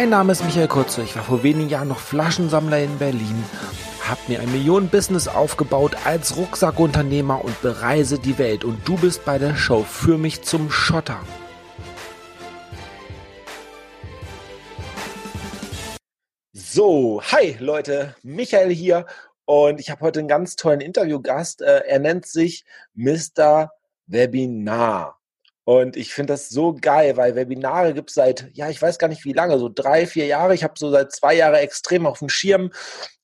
Mein Name ist Michael Kurze. Ich war vor wenigen Jahren noch Flaschensammler in Berlin, habe mir ein Millionen-Business aufgebaut als Rucksackunternehmer und bereise die Welt. Und du bist bei der Show für mich zum Schotter. So, hi Leute, Michael hier und ich habe heute einen ganz tollen Interviewgast. Äh, er nennt sich Mr. Webinar. Und ich finde das so geil, weil Webinare gibt es seit, ja, ich weiß gar nicht wie lange, so drei, vier Jahre. Ich habe so seit zwei Jahren extrem auf dem Schirm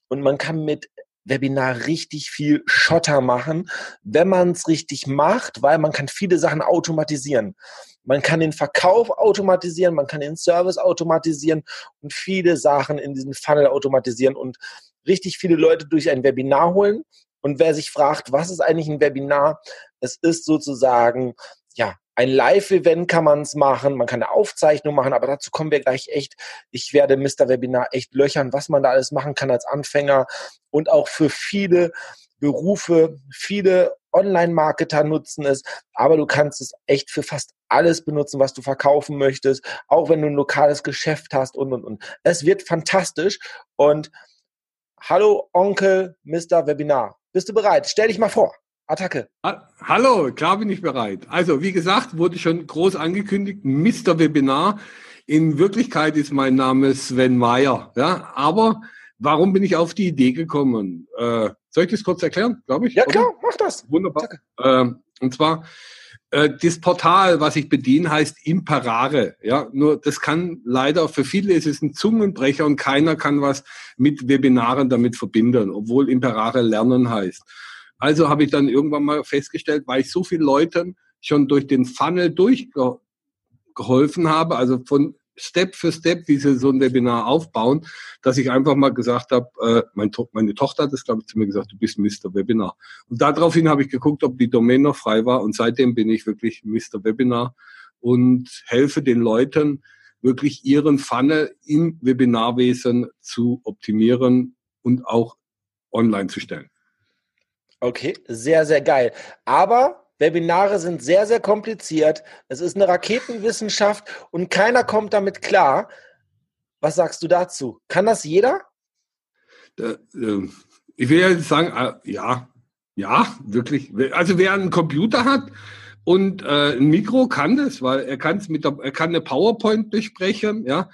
und man kann mit Webinar richtig viel Schotter machen, wenn man es richtig macht, weil man kann viele Sachen automatisieren. Man kann den Verkauf automatisieren, man kann den Service automatisieren und viele Sachen in diesen Funnel automatisieren und richtig viele Leute durch ein Webinar holen. Und wer sich fragt, was ist eigentlich ein Webinar? Es ist sozusagen, ja, ein Live-Event kann man es machen, man kann eine Aufzeichnung machen, aber dazu kommen wir gleich echt. Ich werde Mr. Webinar echt löchern, was man da alles machen kann als Anfänger und auch für viele Berufe, viele Online-Marketer nutzen es, aber du kannst es echt für fast alles benutzen, was du verkaufen möchtest, auch wenn du ein lokales Geschäft hast und, und, und. Es wird fantastisch und hallo Onkel Mr. Webinar. Bist du bereit? Stell dich mal vor. Attacke. Hallo, klar bin ich bereit. Also, wie gesagt, wurde schon groß angekündigt, Mr. Webinar. In Wirklichkeit ist mein Name Sven Meyer. Ja, aber warum bin ich auf die Idee gekommen? Äh, soll ich das kurz erklären, glaube ich? Ja, klar, oder? mach das. Wunderbar. Äh, und zwar, äh, das Portal, was ich bediene, heißt Imperare. Ja, nur das kann leider, für viele ist es ein Zungenbrecher und keiner kann was mit Webinaren damit verbinden, obwohl Imperare lernen heißt. Also habe ich dann irgendwann mal festgestellt, weil ich so vielen Leuten schon durch den Funnel durchgeholfen habe, also von Step für Step, wie sie so ein Webinar aufbauen, dass ich einfach mal gesagt habe, äh, mein to meine Tochter hat das, glaube ich, zu mir gesagt, du bist Mr. Webinar. Und daraufhin habe ich geguckt, ob die Domain noch frei war und seitdem bin ich wirklich Mr. Webinar und helfe den Leuten, wirklich ihren Funnel im Webinarwesen zu optimieren und auch online zu stellen. Okay, sehr, sehr geil. Aber Webinare sind sehr, sehr kompliziert. Es ist eine Raketenwissenschaft und keiner kommt damit klar. Was sagst du dazu? Kann das jeder? Äh, ich will ja sagen, äh, ja, ja, wirklich. Also wer einen Computer hat und äh, ein Mikro kann das, weil er kann mit der, er kann eine PowerPoint besprechen, ja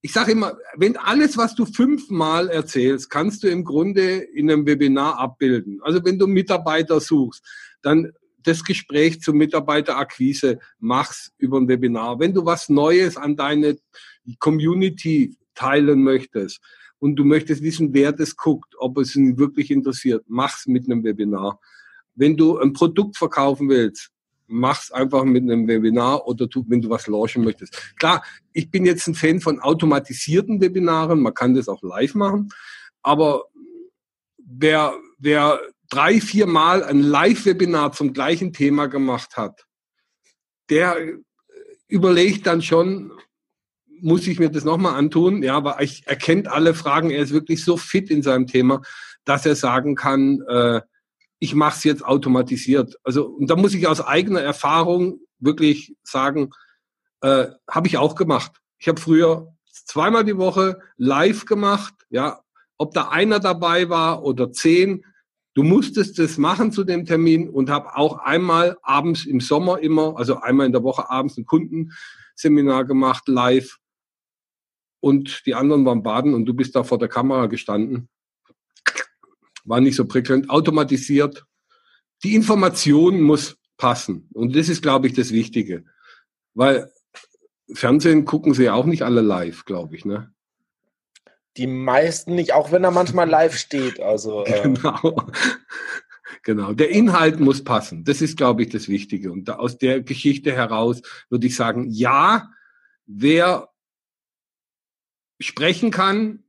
ich sage immer, wenn alles, was du fünfmal erzählst, kannst du im Grunde in einem Webinar abbilden. Also wenn du Mitarbeiter suchst, dann das Gespräch zur Mitarbeiterakquise machst über ein Webinar. Wenn du was Neues an deine Community teilen möchtest und du möchtest wissen, wer das guckt, ob es ihn wirklich interessiert, mach's mit einem Webinar. Wenn du ein Produkt verkaufen willst, mach's einfach mit einem Webinar oder tu, wenn du was launchen möchtest. Klar, ich bin jetzt ein Fan von automatisierten Webinaren, man kann das auch live machen, aber wer, wer drei, vier Mal ein Live-Webinar zum gleichen Thema gemacht hat, der überlegt dann schon, muss ich mir das nochmal antun? Ja, aber ich erkennt alle Fragen, er ist wirklich so fit in seinem Thema, dass er sagen kann, äh, ich mache es jetzt automatisiert. Also, und da muss ich aus eigener Erfahrung wirklich sagen, äh, habe ich auch gemacht. Ich habe früher zweimal die Woche live gemacht, ja, ob da einer dabei war oder zehn. Du musstest das machen zu dem Termin und habe auch einmal abends im Sommer immer, also einmal in der Woche abends ein Kundenseminar gemacht, live. Und die anderen waren baden und du bist da vor der Kamera gestanden war nicht so prickelnd, automatisiert. Die Information muss passen. Und das ist, glaube ich, das Wichtige. Weil Fernsehen gucken sie ja auch nicht alle live, glaube ich, ne? Die meisten nicht, auch wenn er manchmal live steht. Also, äh genau. Genau. Der Inhalt muss passen. Das ist, glaube ich, das Wichtige. Und aus der Geschichte heraus würde ich sagen, ja, wer sprechen kann,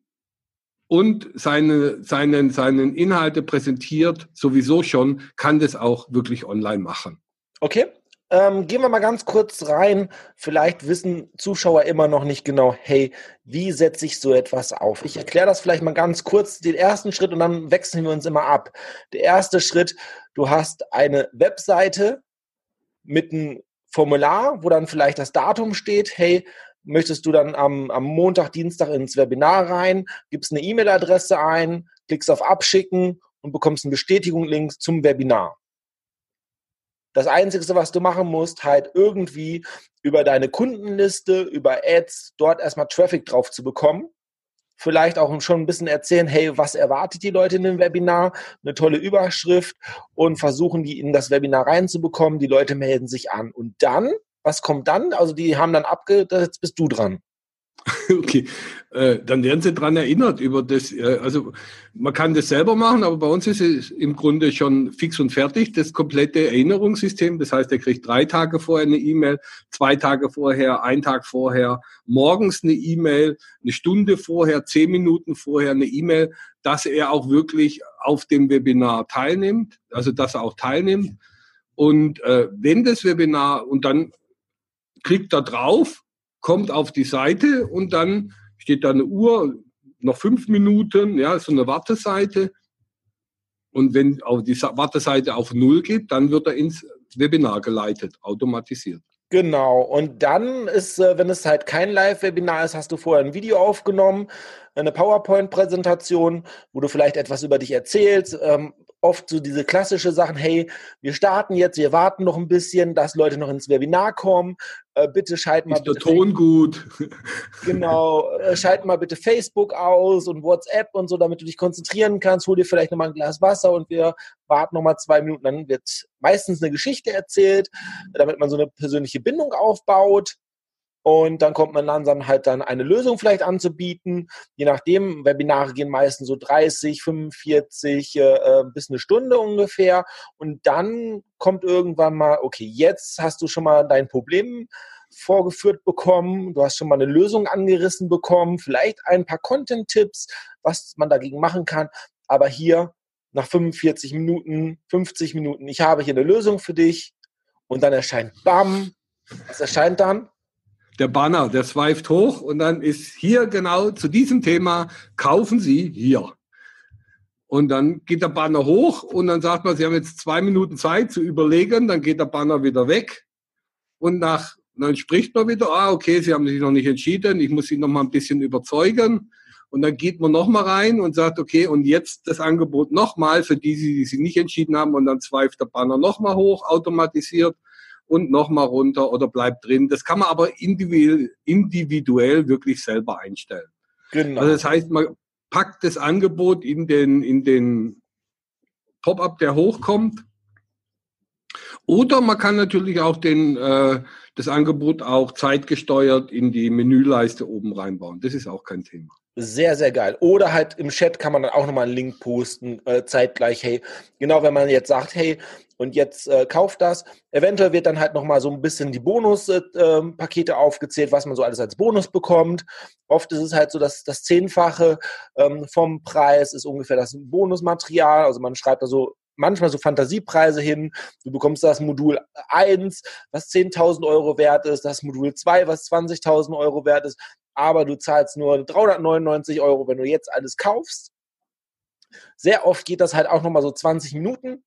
und seine, seinen, seinen Inhalte präsentiert, sowieso schon, kann das auch wirklich online machen. Okay. Ähm, gehen wir mal ganz kurz rein. Vielleicht wissen Zuschauer immer noch nicht genau, hey, wie setze ich so etwas auf? Ich erkläre das vielleicht mal ganz kurz, den ersten Schritt und dann wechseln wir uns immer ab. Der erste Schritt, du hast eine Webseite mit einem Formular, wo dann vielleicht das Datum steht, hey, möchtest du dann am, am Montag, Dienstag ins Webinar rein, gibst eine E-Mail-Adresse ein, klickst auf Abschicken und bekommst einen Bestätigungslink zum Webinar. Das Einzige, was du machen musst, halt irgendwie über deine Kundenliste, über Ads, dort erstmal Traffic drauf zu bekommen. Vielleicht auch schon ein bisschen erzählen, hey, was erwartet die Leute in dem Webinar? Eine tolle Überschrift und versuchen, die in das Webinar reinzubekommen. Die Leute melden sich an. Und dann, was kommt dann? Also die haben dann abgedatet, jetzt bist du dran. Okay, äh, dann werden Sie daran erinnert über das. Äh, also man kann das selber machen, aber bei uns ist es im Grunde schon fix und fertig, das komplette Erinnerungssystem. Das heißt, er kriegt drei Tage vorher eine E-Mail, zwei Tage vorher, ein Tag vorher, morgens eine E-Mail, eine Stunde vorher, zehn Minuten vorher eine E-Mail, dass er auch wirklich auf dem Webinar teilnimmt, also dass er auch teilnimmt. Und äh, wenn das Webinar und dann klickt er drauf kommt auf die Seite und dann steht da eine Uhr, noch fünf Minuten, ja, so eine Warteseite. Und wenn auf die Warteseite auf Null geht, dann wird er ins Webinar geleitet, automatisiert. Genau. Und dann ist, äh, wenn es halt kein Live-Webinar ist, hast du vorher ein Video aufgenommen, eine PowerPoint-Präsentation, wo du vielleicht etwas über dich erzählst, ähm, oft so diese klassische Sachen, hey, wir starten jetzt, wir warten noch ein bisschen, dass Leute noch ins Webinar kommen. Äh, bitte schalten mal. Ist der Ton gut? Genau, äh, schalten mal bitte Facebook aus und WhatsApp und so, damit du dich konzentrieren kannst. Hol dir vielleicht nochmal ein Glas Wasser und wir warten nochmal zwei Minuten. Dann wird meistens eine Geschichte erzählt, damit man so eine persönliche Bindung aufbaut. Und dann kommt man dann halt dann eine Lösung vielleicht anzubieten. Je nachdem, Webinare gehen meistens so 30, 45 äh, äh, bis eine Stunde ungefähr. Und dann kommt irgendwann mal, okay, jetzt hast du schon mal dein Problem vorgeführt bekommen, du hast schon mal eine Lösung angerissen bekommen, vielleicht ein paar Content-Tipps, was man dagegen machen kann. Aber hier nach 45 Minuten, 50 Minuten, ich habe hier eine Lösung für dich. Und dann erscheint BAM. Was erscheint dann? Der Banner, der swiped hoch und dann ist hier genau zu diesem Thema, kaufen Sie hier. Und dann geht der Banner hoch und dann sagt man, Sie haben jetzt zwei Minuten Zeit zu überlegen, dann geht der Banner wieder weg und nach, dann spricht man wieder, ah, okay, Sie haben sich noch nicht entschieden, ich muss Sie noch mal ein bisschen überzeugen. Und dann geht man noch mal rein und sagt, okay, und jetzt das Angebot noch mal für die, die sich nicht entschieden haben. Und dann zweift der Banner noch mal hoch, automatisiert und nochmal runter oder bleibt drin. Das kann man aber individuell, individuell wirklich selber einstellen. Genau. Also das heißt, man packt das Angebot in den, in den Pop-up, der hochkommt. Oder man kann natürlich auch den, äh, das Angebot auch zeitgesteuert in die Menüleiste oben reinbauen. Das ist auch kein Thema. Sehr, sehr geil. Oder halt im Chat kann man dann auch nochmal einen Link posten, äh, zeitgleich, hey, genau, wenn man jetzt sagt, hey, und jetzt äh, kauft das. Eventuell wird dann halt nochmal so ein bisschen die Bonuspakete äh, aufgezählt, was man so alles als Bonus bekommt. Oft ist es halt so, dass das Zehnfache ähm, vom Preis ist ungefähr das Bonusmaterial. Also man schreibt da so manchmal so Fantasiepreise hin. Du bekommst das Modul 1, was 10.000 Euro wert ist, das Modul 2, was 20.000 Euro wert ist, aber du zahlst nur 399 Euro, wenn du jetzt alles kaufst. Sehr oft geht das halt auch nochmal so 20 Minuten.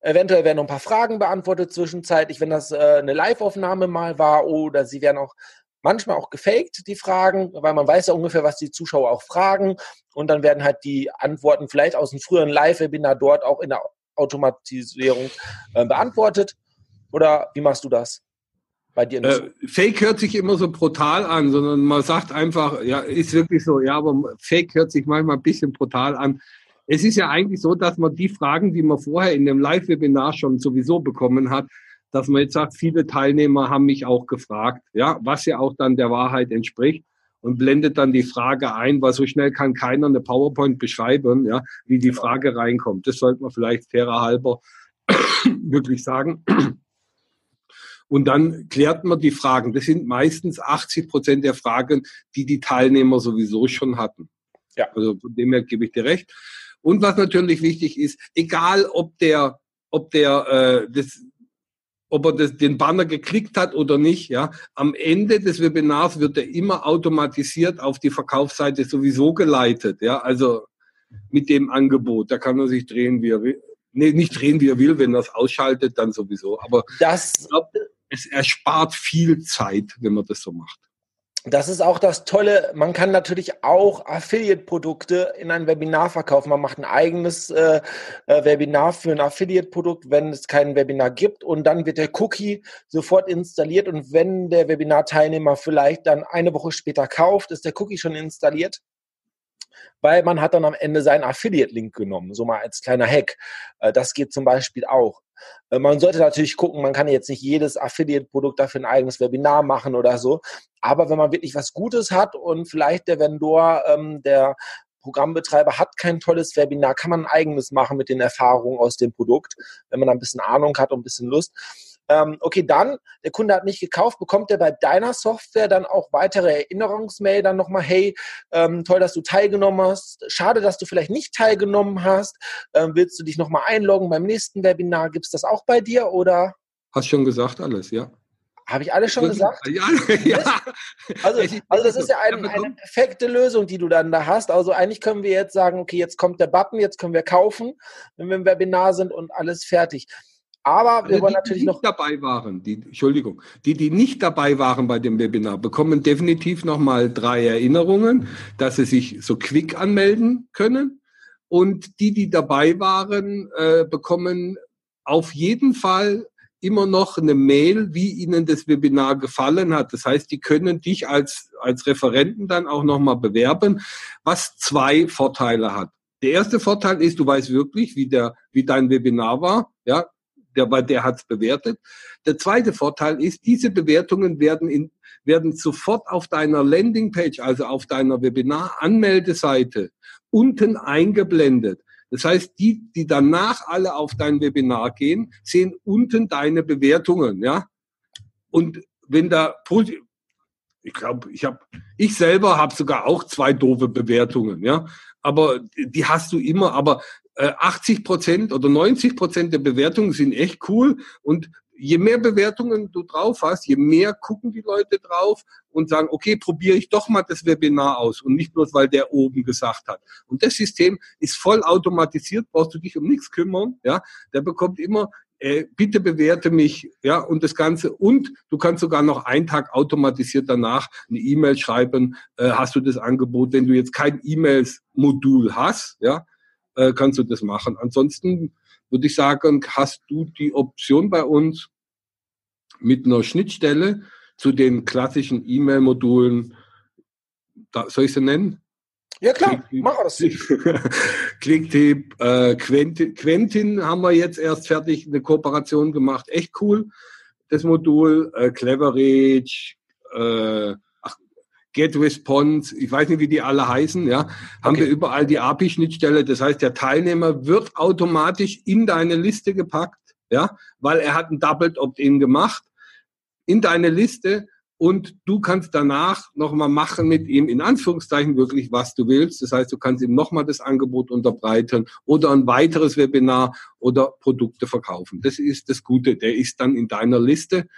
Eventuell werden noch ein paar Fragen beantwortet zwischenzeitlich, wenn das äh, eine Live-Aufnahme mal war oder sie werden auch manchmal auch gefaked, die Fragen, weil man weiß ja ungefähr, was die Zuschauer auch fragen und dann werden halt die Antworten vielleicht aus dem früheren Live-Webinar dort auch in der Automatisierung äh, beantwortet. Oder wie machst du das? Bei dir? Äh, Fake hört sich immer so brutal an, sondern man sagt einfach, ja, ist wirklich so, ja, aber Fake hört sich manchmal ein bisschen brutal an es ist ja eigentlich so, dass man die Fragen, die man vorher in dem Live-Webinar schon sowieso bekommen hat, dass man jetzt sagt, viele Teilnehmer haben mich auch gefragt, ja, was ja auch dann der Wahrheit entspricht und blendet dann die Frage ein, weil so schnell kann keiner eine PowerPoint beschreiben, ja, wie die Frage reinkommt. Das sollte man vielleicht fairer halber wirklich sagen. Und dann klärt man die Fragen. Das sind meistens 80 Prozent der Fragen, die die Teilnehmer sowieso schon hatten. Ja. Also von dem her gebe ich dir recht. Und was natürlich wichtig ist, egal ob der, ob der äh, das, ob er das, den Banner geklickt hat oder nicht, ja, am Ende des Webinars wird er immer automatisiert auf die Verkaufsseite sowieso geleitet, ja, also mit dem Angebot. Da kann er sich drehen, wie er will. Nee, nicht drehen, wie er will, wenn er es ausschaltet, dann sowieso. Aber das, glaub, es erspart viel Zeit, wenn man das so macht. Das ist auch das Tolle. Man kann natürlich auch Affiliate-Produkte in ein Webinar verkaufen. Man macht ein eigenes äh, äh, Webinar für ein Affiliate-Produkt, wenn es kein Webinar gibt. Und dann wird der Cookie sofort installiert. Und wenn der Webinar-Teilnehmer vielleicht dann eine Woche später kauft, ist der Cookie schon installiert weil man hat dann am Ende seinen Affiliate-Link genommen, so mal als kleiner Hack. Äh, das geht zum Beispiel auch. Äh, man sollte natürlich gucken, man kann jetzt nicht jedes Affiliate-Produkt dafür ein eigenes Webinar machen oder so. Aber wenn man wirklich was Gutes hat und vielleicht der Vendor, ähm, der Programmbetreiber hat kein tolles Webinar, kann man ein eigenes machen mit den Erfahrungen aus dem Produkt, wenn man da ein bisschen Ahnung hat und ein bisschen Lust. Ähm, okay, dann, der Kunde hat nicht gekauft, bekommt er bei deiner Software dann auch weitere Erinnerungsmail dann nochmal, hey, ähm, toll, dass du teilgenommen hast, schade, dass du vielleicht nicht teilgenommen hast, ähm, willst du dich nochmal einloggen beim nächsten Webinar, gibt es das auch bei dir oder? Hast schon gesagt alles, ja. Habe ich alles schon gesagt? Ja, ja. Also, also das ist ja ein, eine perfekte Lösung, die du dann da hast. Also eigentlich können wir jetzt sagen, okay, jetzt kommt der Button, jetzt können wir kaufen, wenn wir im Webinar sind und alles fertig. Aber wir also wollen natürlich die noch. dabei waren, die, Entschuldigung, die, die nicht dabei waren bei dem Webinar, bekommen definitiv nochmal drei Erinnerungen, dass sie sich so quick anmelden können. Und die, die dabei waren, äh, bekommen auf jeden Fall immer noch eine Mail, wie ihnen das Webinar gefallen hat. Das heißt, die können dich als, als Referenten dann auch nochmal bewerben, was zwei Vorteile hat. Der erste Vorteil ist, du weißt wirklich, wie der, wie dein Webinar war. Ja, der, der hat es bewertet. Der zweite Vorteil ist, diese Bewertungen werden, in, werden sofort auf deiner Landingpage, also auf deiner Webinar-Anmeldeseite, unten eingeblendet. Das heißt, die, die danach alle auf dein Webinar gehen, sehen unten deine Bewertungen, ja. Und wenn da ich glaube, ich habe, ich selber habe sogar auch zwei doofe Bewertungen, ja. Aber die hast du immer. Aber 80 äh, Prozent oder 90 Prozent der Bewertungen sind echt cool und je mehr Bewertungen du drauf hast, je mehr gucken die Leute drauf und sagen, okay, probiere ich doch mal das Webinar aus und nicht bloß, weil der oben gesagt hat. Und das System ist voll automatisiert, brauchst du dich um nichts kümmern, ja. Der bekommt immer äh, bitte bewerte mich, ja, und das Ganze. Und du kannst sogar noch einen Tag automatisiert danach eine E-Mail schreiben, äh, hast du das Angebot, wenn du jetzt kein E-Mails-Modul hast, ja, äh, kannst du das machen. Ansonsten würde ich sagen, hast du die Option bei uns mit einer Schnittstelle zu den klassischen E-Mail-Modulen, soll ich sie nennen? Ja klar, mach das. Clicktip, äh, Quentin, Quentin haben wir jetzt erst fertig eine Kooperation gemacht. Echt cool, das Modul. Äh, Cleverage, äh, Get Response, ich weiß nicht, wie die alle heißen, ja, haben okay. wir überall die API-Schnittstelle. Das heißt, der Teilnehmer wird automatisch in deine Liste gepackt, ja, weil er hat ein Doubled Opt-in gemacht in deine Liste und du kannst danach nochmal machen mit ihm in Anführungszeichen wirklich, was du willst. Das heißt, du kannst ihm nochmal das Angebot unterbreiten oder ein weiteres Webinar oder Produkte verkaufen. Das ist das Gute. Der ist dann in deiner Liste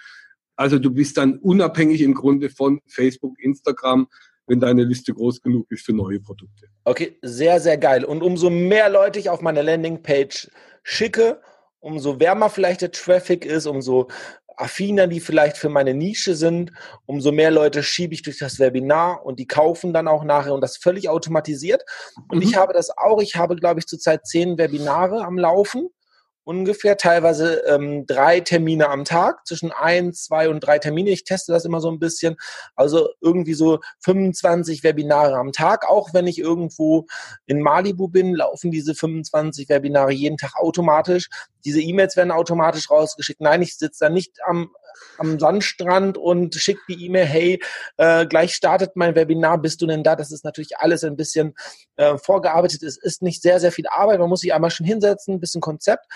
also du bist dann unabhängig im Grunde von Facebook, Instagram, wenn deine Liste groß genug ist für neue Produkte. Okay, sehr, sehr geil. Und umso mehr Leute ich auf meine Landingpage schicke, umso wärmer vielleicht der Traffic ist, umso affiner die vielleicht für meine Nische sind, umso mehr Leute schiebe ich durch das Webinar und die kaufen dann auch nachher und das völlig automatisiert. Und mhm. ich habe das auch, ich habe, glaube ich, zurzeit zehn Webinare am Laufen ungefähr, teilweise ähm, drei Termine am Tag, zwischen ein, zwei und drei Termine. Ich teste das immer so ein bisschen. Also irgendwie so 25 Webinare am Tag. Auch wenn ich irgendwo in Malibu bin, laufen diese 25 Webinare jeden Tag automatisch. Diese E-Mails werden automatisch rausgeschickt. Nein, ich sitze da nicht am am Sandstrand und schickt die E-Mail, hey, äh, gleich startet mein Webinar, bist du denn da? Das ist natürlich alles ein bisschen äh, vorgearbeitet. Es ist nicht sehr, sehr viel Arbeit. Man muss sich einmal schon hinsetzen, ein bisschen Konzept.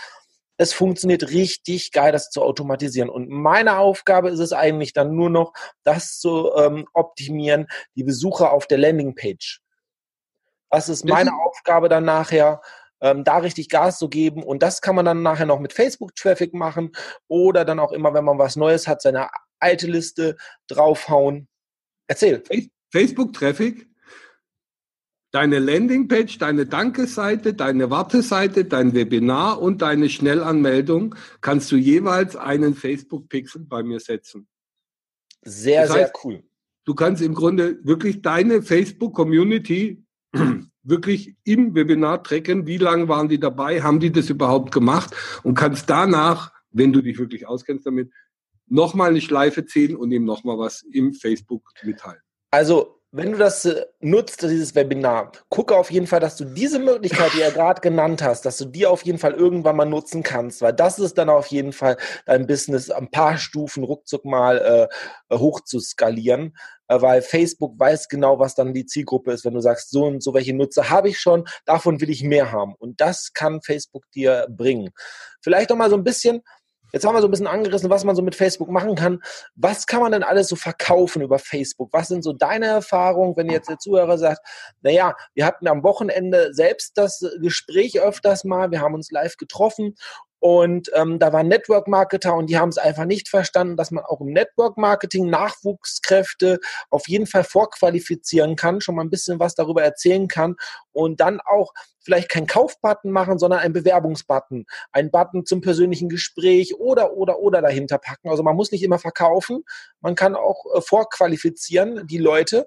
Es funktioniert richtig geil, das zu automatisieren. Und meine Aufgabe ist es eigentlich dann nur noch, das zu ähm, optimieren, die Besucher auf der Landingpage. Das ist meine Aufgabe dann nachher, ähm, da richtig Gas zu geben. Und das kann man dann nachher noch mit Facebook-Traffic machen oder dann auch immer, wenn man was Neues hat, seine alte Liste draufhauen. Erzähl. Facebook-Traffic? Deine Landingpage, deine Dankeseite, deine Warteseite, dein Webinar und deine Schnellanmeldung kannst du jeweils einen Facebook-Pixel bei mir setzen. Sehr, das heißt, sehr cool. du kannst im Grunde wirklich deine Facebook-Community wirklich im Webinar tracken, wie lange waren die dabei, haben die das überhaupt gemacht und kannst danach, wenn du dich wirklich auskennst damit, nochmal eine Schleife ziehen und ihm nochmal was im Facebook mitteilen. Also wenn du das äh, nutzt, dieses Webinar, gucke auf jeden Fall, dass du diese Möglichkeit, die er gerade genannt hast, dass du die auf jeden Fall irgendwann mal nutzen kannst, weil das ist dann auf jeden Fall dein Business ein paar Stufen ruckzuck mal äh, hoch zu skalieren, äh, weil Facebook weiß genau, was dann die Zielgruppe ist, wenn du sagst, so und so welche Nutzer habe ich schon, davon will ich mehr haben und das kann Facebook dir bringen. Vielleicht noch mal so ein bisschen Jetzt haben wir so ein bisschen angerissen, was man so mit Facebook machen kann. Was kann man denn alles so verkaufen über Facebook? Was sind so deine Erfahrungen, wenn jetzt der Zuhörer sagt, naja, wir hatten am Wochenende selbst das Gespräch öfters mal, wir haben uns live getroffen und ähm, da waren Network-Marketer und die haben es einfach nicht verstanden, dass man auch im Network-Marketing Nachwuchskräfte auf jeden Fall vorqualifizieren kann, schon mal ein bisschen was darüber erzählen kann und dann auch vielleicht keinen Kaufbutton machen, sondern einen Bewerbungsbutton, einen Button zum persönlichen Gespräch oder, oder, oder dahinter packen. Also man muss nicht immer verkaufen, man kann auch äh, vorqualifizieren, die Leute.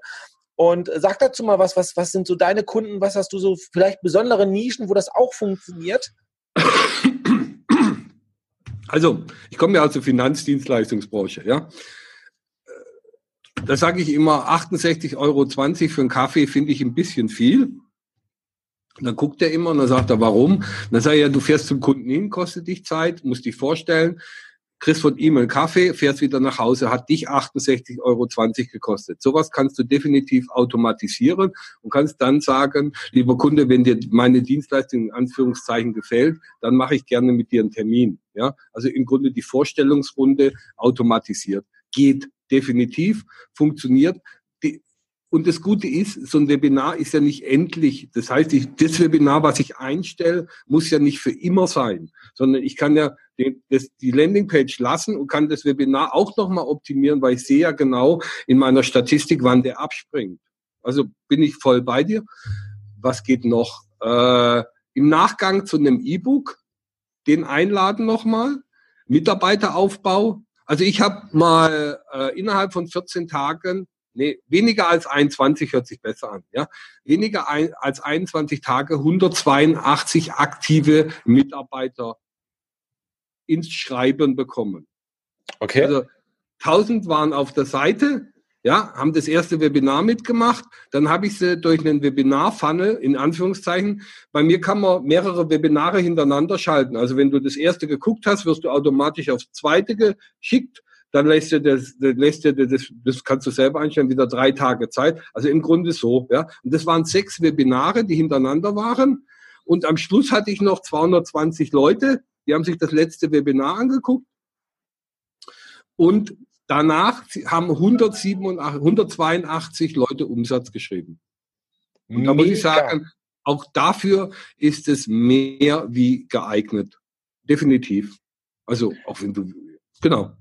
Und sag dazu mal was, was, was sind so deine Kunden, was hast du so vielleicht besondere Nischen, wo das auch funktioniert? Also, ich komme ja aus der Finanzdienstleistungsbranche, ja. Da sage ich immer, 68,20 Euro für einen Kaffee finde ich ein bisschen viel. Und dann guckt er immer und dann sagt er, warum? Und dann sage ich, ja, du fährst zum Kunden hin, kostet dich Zeit, musst dich vorstellen, kriegst von ihm einen Kaffee, fährst wieder nach Hause, hat dich 68,20 Euro gekostet. Sowas kannst du definitiv automatisieren und kannst dann sagen, lieber Kunde, wenn dir meine Dienstleistung in Anführungszeichen gefällt, dann mache ich gerne mit dir einen Termin. Ja, also im Grunde die Vorstellungsrunde automatisiert. Geht definitiv, funktioniert. Und das Gute ist, so ein Webinar ist ja nicht endlich. Das heißt, ich, das Webinar, was ich einstelle, muss ja nicht für immer sein, sondern ich kann ja die, das, die Landingpage lassen und kann das Webinar auch nochmal optimieren, weil ich sehe ja genau in meiner Statistik, wann der abspringt. Also bin ich voll bei dir. Was geht noch? Äh, Im Nachgang zu einem E-Book, den einladen nochmal. Mitarbeiteraufbau. Also ich habe mal äh, innerhalb von 14 Tagen nee, weniger als 21 hört sich besser an, ja. Weniger ein, als 21 Tage 182 aktive Mitarbeiter ins Schreiben bekommen. Okay. Also 1000 waren auf der Seite, ja, haben das erste Webinar mitgemacht. Dann habe ich sie durch einen Webinar-Funnel, in Anführungszeichen. Bei mir kann man mehrere Webinare hintereinander schalten. Also wenn du das erste geguckt hast, wirst du automatisch aufs zweite geschickt dann lässt dir das, lässt dir das, das kannst du selber einstellen, wieder drei Tage Zeit. Also im Grunde so, ja. Und das waren sechs Webinare, die hintereinander waren. Und am Schluss hatte ich noch 220 Leute, die haben sich das letzte Webinar angeguckt. Und danach haben 187, 182 Leute Umsatz geschrieben. Und da muss ich sagen, auch dafür ist es mehr wie geeignet. Definitiv. Also, auch wenn du, genau.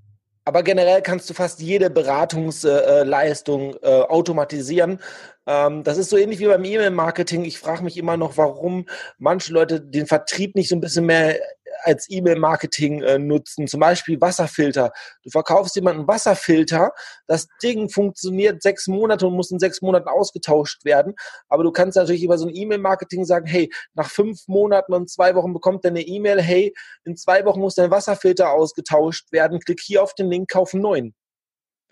Aber generell kannst du fast jede Beratungsleistung äh, äh, automatisieren. Ähm, das ist so ähnlich wie beim E-Mail-Marketing. Ich frage mich immer noch, warum manche Leute den Vertrieb nicht so ein bisschen mehr als E-Mail-Marketing äh, nutzen. Zum Beispiel Wasserfilter. Du verkaufst jemanden Wasserfilter, das Ding funktioniert sechs Monate und muss in sechs Monaten ausgetauscht werden. Aber du kannst natürlich über so ein E-Mail-Marketing sagen, hey, nach fünf Monaten und zwei Wochen bekommt er eine E-Mail, hey, in zwei Wochen muss dein Wasserfilter ausgetauscht werden. Klick hier auf den Link, kauf einen neuen.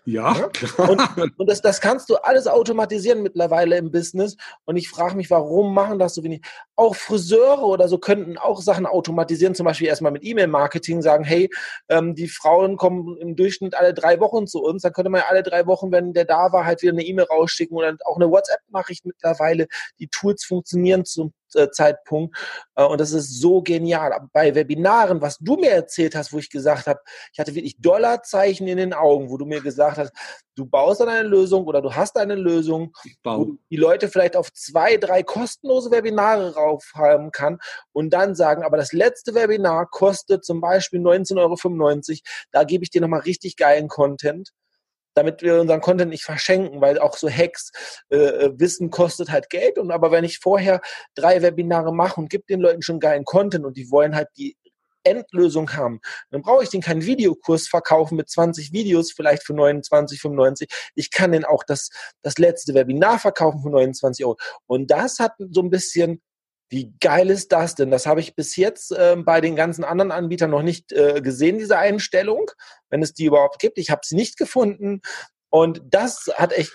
Ja, klar. Und, und das, das kannst du alles automatisieren mittlerweile im Business. Und ich frage mich, warum machen das so wenig? Auch Friseure oder so könnten auch Sachen automatisieren, zum Beispiel erstmal mit E-Mail-Marketing sagen, hey, ähm, die Frauen kommen im Durchschnitt alle drei Wochen zu uns. Dann könnte man ja alle drei Wochen, wenn der da war, halt wieder eine E-Mail rausschicken oder auch eine WhatsApp-Nachricht mittlerweile. Die Tools funktionieren zum Zeitpunkt. Äh, und das ist so genial. Bei Webinaren, was du mir erzählt hast, wo ich gesagt habe, ich hatte wirklich Dollarzeichen in den Augen, wo du mir gesagt hast, du baust dann eine Lösung oder du hast eine Lösung, wo die Leute vielleicht auf zwei, drei kostenlose Webinare rauf haben kann und dann sagen, aber das letzte Webinar kostet zum Beispiel 19,95 Euro. Da gebe ich dir nochmal richtig geilen Content damit wir unseren Content nicht verschenken, weil auch so Hacks, äh, äh, Wissen kostet halt Geld. Und aber wenn ich vorher drei Webinare mache und gebe den Leuten schon geilen Content und die wollen halt die Endlösung haben. Dann brauche ich den keinen Videokurs verkaufen mit 20 Videos, vielleicht für 29, 95. Ich kann den auch das, das letzte Webinar verkaufen für 29 Euro. Und das hat so ein bisschen wie geil ist das denn? Das habe ich bis jetzt äh, bei den ganzen anderen Anbietern noch nicht äh, gesehen, diese Einstellung, wenn es die überhaupt gibt. Ich habe sie nicht gefunden. Und das hat echt.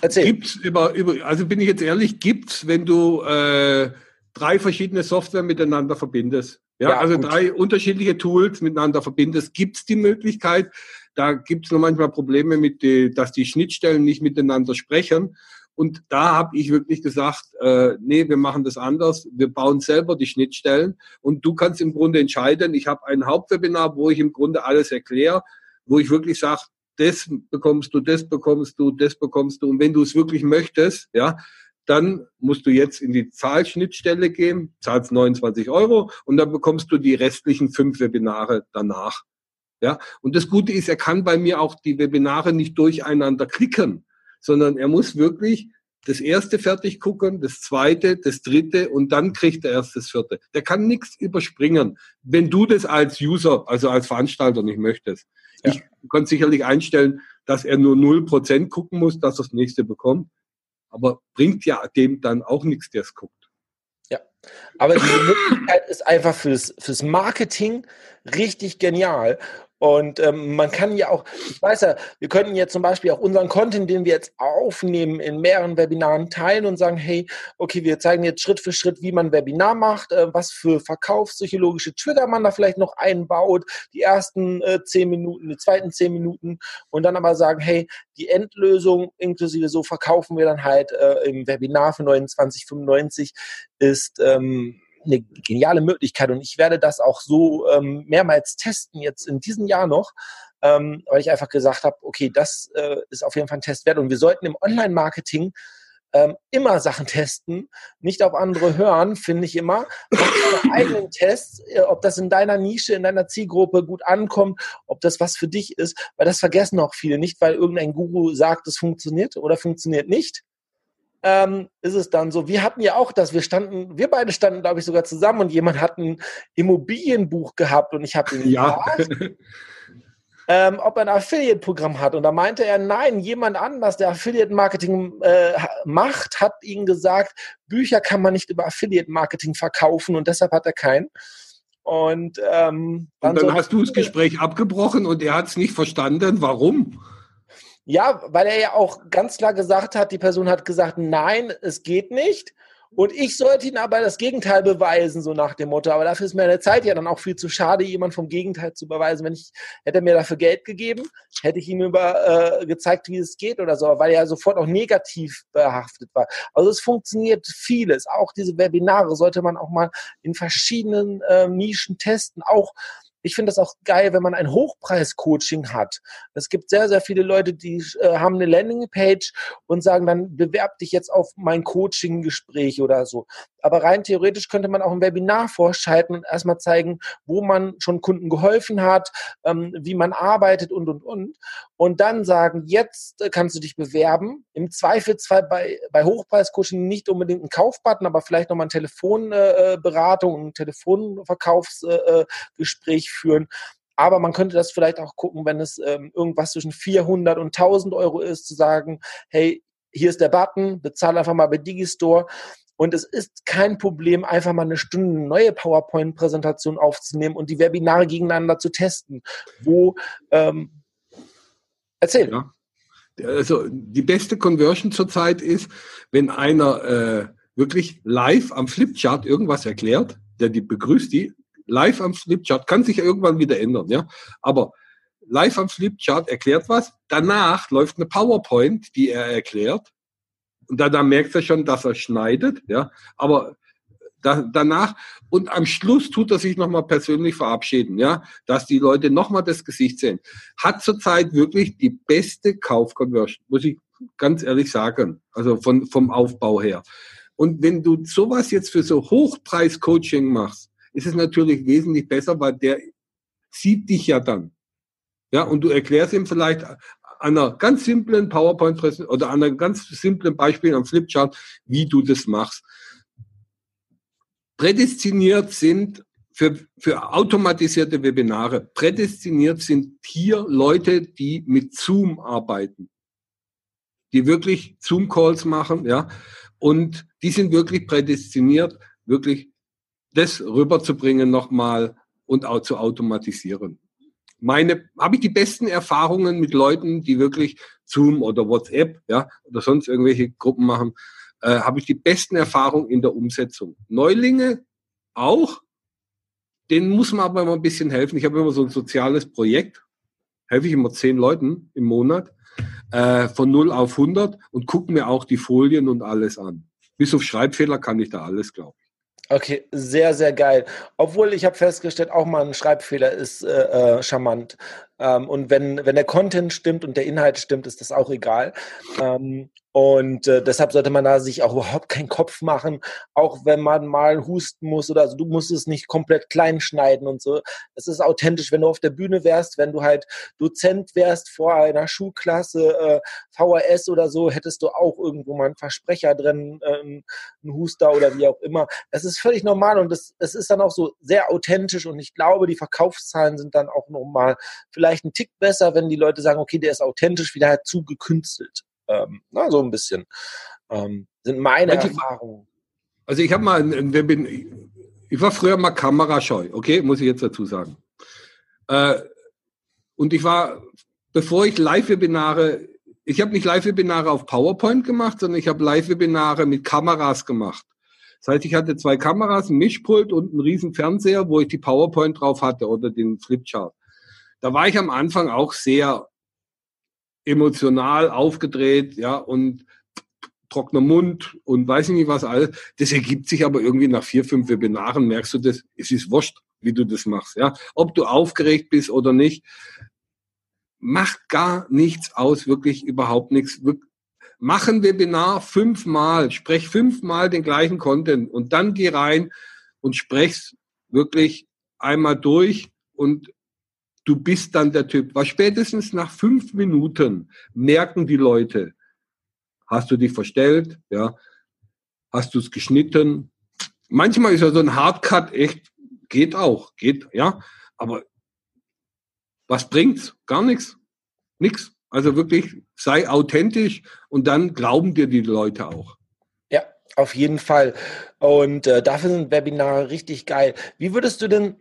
Erzähl. Gibt's über, über, also bin ich jetzt ehrlich, gibt's, wenn du äh, drei verschiedene Software miteinander verbindest. Ja, ja also gut. drei unterschiedliche Tools miteinander verbindest, gibt's die Möglichkeit. Da gibt's nur manchmal Probleme mit, die, dass die Schnittstellen nicht miteinander sprechen. Und da habe ich wirklich gesagt, äh, nee, wir machen das anders. Wir bauen selber die Schnittstellen und du kannst im Grunde entscheiden. Ich habe ein Hauptwebinar, wo ich im Grunde alles erkläre, wo ich wirklich sage, das bekommst du, das bekommst du, das bekommst du. Und wenn du es wirklich möchtest, ja, dann musst du jetzt in die Zahlschnittstelle gehen, zahlst 29 Euro und dann bekommst du die restlichen fünf Webinare danach. Ja, und das Gute ist, er kann bei mir auch die Webinare nicht durcheinander klicken sondern er muss wirklich das erste fertig gucken, das zweite, das dritte und dann kriegt er erst das vierte. Der kann nichts überspringen, wenn du das als User, also als Veranstalter nicht möchtest. Ja. Ich kann sicherlich einstellen, dass er nur null Prozent gucken muss, dass er das nächste bekommt. Aber bringt ja dem dann auch nichts, der es guckt. Ja, aber diese Möglichkeit ist einfach fürs, fürs Marketing richtig genial. Und ähm, man kann ja auch, ich weiß ja, wir könnten jetzt zum Beispiel auch unseren Content, den wir jetzt aufnehmen, in mehreren Webinaren teilen und sagen, hey, okay, wir zeigen jetzt Schritt für Schritt, wie man ein Webinar macht, äh, was für verkaufspsychologische Trigger man da vielleicht noch einbaut, die ersten äh, zehn Minuten, die zweiten zehn Minuten und dann aber sagen, hey, die Endlösung inklusive so verkaufen wir dann halt äh, im Webinar für 29,95 ist ähm, eine geniale Möglichkeit. Und ich werde das auch so ähm, mehrmals testen jetzt in diesem Jahr noch, ähm, weil ich einfach gesagt habe, okay, das äh, ist auf jeden Fall ein Test wert. Und wir sollten im Online-Marketing ähm, immer Sachen testen, nicht auf andere hören, finde ich immer. Mach eigenen Tests, äh, ob das in deiner Nische, in deiner Zielgruppe gut ankommt, ob das was für dich ist, weil das vergessen auch viele nicht, weil irgendein Guru sagt, es funktioniert oder funktioniert nicht ähm, ist es dann so. Wir hatten ja auch das, wir standen, wir beide standen, glaube ich, sogar zusammen und jemand hat ein Immobilienbuch gehabt und ich habe ihn ja. gefragt, ähm, ob er ein Affiliate-Programm hat. Und da meinte er, nein, jemand anders, der Affiliate-Marketing äh, macht, hat ihm gesagt, Bücher kann man nicht über Affiliate-Marketing verkaufen und deshalb hat er keinen. Und, ähm, dann, und dann so hast du das Gespräch abgebrochen und er hat es nicht verstanden. Warum? Ja, weil er ja auch ganz klar gesagt hat, die Person hat gesagt, nein, es geht nicht. Und ich sollte ihn aber das Gegenteil beweisen, so nach dem Motto. Aber dafür ist mir eine Zeit ja dann auch viel zu schade, jemand vom Gegenteil zu beweisen. Wenn ich, hätte mir dafür Geld gegeben, hätte ich ihm über, äh, gezeigt, wie es geht oder so, weil er sofort auch negativ behaftet war. Also es funktioniert vieles. Auch diese Webinare sollte man auch mal in verschiedenen äh, Nischen testen. Auch ich finde das auch geil, wenn man ein Hochpreis-Coaching hat. Es gibt sehr, sehr viele Leute, die äh, haben eine Landingpage und sagen dann, bewerb dich jetzt auf mein Coaching-Gespräch oder so. Aber rein theoretisch könnte man auch ein Webinar vorschalten und erstmal zeigen, wo man schon Kunden geholfen hat, ähm, wie man arbeitet und, und, und. Und dann sagen, jetzt äh, kannst du dich bewerben. Im Zweifelsfall bei, bei Hochpreis-Coaching nicht unbedingt ein Kaufbutton, aber vielleicht nochmal eine Telefonberatung, äh, ein Telefonverkaufsgespräch führen. Aber man könnte das vielleicht auch gucken, wenn es ähm, irgendwas zwischen 400 und 1000 Euro ist, zu sagen, hey, hier ist der Button, bezahle einfach mal bei Digistore. Und es ist kein Problem, einfach mal eine Stunde eine neue PowerPoint-Präsentation aufzunehmen und die Webinare gegeneinander zu testen. Wo, ähm, erzähl. Ja. Also die beste Conversion zurzeit ist, wenn einer äh, wirklich live am Flipchart irgendwas erklärt, der die begrüßt die, live am Flipchart, kann sich ja irgendwann wieder ändern, ja. Aber live am Flipchart erklärt was, danach läuft eine PowerPoint, die er erklärt. Und da, da merkt er schon, dass er schneidet, ja. Aber da, danach und am Schluss tut er sich nochmal persönlich verabschieden, ja, dass die Leute nochmal das Gesicht sehen. Hat zurzeit wirklich die beste Kaufconversion, muss ich ganz ehrlich sagen. Also von, vom Aufbau her. Und wenn du sowas jetzt für so Hochpreis-Coaching machst, ist es natürlich wesentlich besser, weil der sieht dich ja dann. Ja, und du erklärst ihm vielleicht einer ganz simplen PowerPoint oder einem ganz simplen Beispiel am Flipchart, wie du das machst. Prädestiniert sind für, für automatisierte Webinare. Prädestiniert sind hier Leute, die mit Zoom arbeiten, die wirklich Zoom-Calls machen, ja, und die sind wirklich prädestiniert, wirklich das rüberzubringen nochmal und auch zu automatisieren. Meine, habe ich die besten Erfahrungen mit Leuten, die wirklich Zoom oder WhatsApp, ja, oder sonst irgendwelche Gruppen machen, äh, habe ich die besten Erfahrungen in der Umsetzung. Neulinge auch, denen muss man aber immer ein bisschen helfen. Ich habe immer so ein soziales Projekt, helfe ich immer zehn Leuten im Monat, äh, von 0 auf 100 und gucke mir auch die Folien und alles an. Bis auf Schreibfehler kann ich da alles, glaube ich. Okay, sehr, sehr geil. Obwohl ich habe festgestellt, auch mal ein Schreibfehler ist äh, äh, charmant. Ähm, und wenn, wenn der Content stimmt und der Inhalt stimmt, ist das auch egal. Ähm, und äh, deshalb sollte man da sich auch überhaupt keinen Kopf machen, auch wenn man mal husten muss oder also du musst es nicht komplett klein schneiden und so. Es ist authentisch, wenn du auf der Bühne wärst, wenn du halt Dozent wärst vor einer Schulklasse, äh, VHS oder so, hättest du auch irgendwo mal einen Versprecher drin, äh, einen Huster oder wie auch immer. Das ist völlig normal und es das ist dann auch so sehr authentisch und ich glaube, die Verkaufszahlen sind dann auch nochmal vielleicht ein Tick besser, wenn die Leute sagen, okay, der ist authentisch, wieder halt zu gekünstelt. Ähm, na, so ein bisschen. Ähm, sind meine Manche, Erfahrungen. Also ich habe mal, bin, ich war früher mal kamerascheu, okay, muss ich jetzt dazu sagen. Äh, und ich war, bevor ich Live-Webinare, ich habe nicht Live-Webinare auf PowerPoint gemacht, sondern ich habe Live-Webinare mit Kameras gemacht. Das heißt, ich hatte zwei Kameras, ein Mischpult und einen riesen Fernseher, wo ich die PowerPoint drauf hatte oder den Flipchart. Da war ich am Anfang auch sehr emotional aufgedreht, ja, und trockener Mund und weiß ich nicht was alles. Das ergibt sich aber irgendwie nach vier, fünf Webinaren, merkst du das, es ist wurscht, wie du das machst, ja. Ob du aufgeregt bist oder nicht, macht gar nichts aus, wirklich überhaupt nichts. Mach ein Webinar fünfmal, sprech fünfmal den gleichen Content und dann geh rein und sprech's wirklich einmal durch und du bist dann der Typ. Was spätestens nach fünf Minuten merken die Leute, hast du dich verstellt, ja, hast du es geschnitten. Manchmal ist ja so ein Hardcut echt, geht auch, geht, ja, aber was bringt's? Gar nichts. Nix. Also wirklich, sei authentisch und dann glauben dir die Leute auch. Ja, auf jeden Fall. Und äh, dafür sind Webinare richtig geil. Wie würdest du denn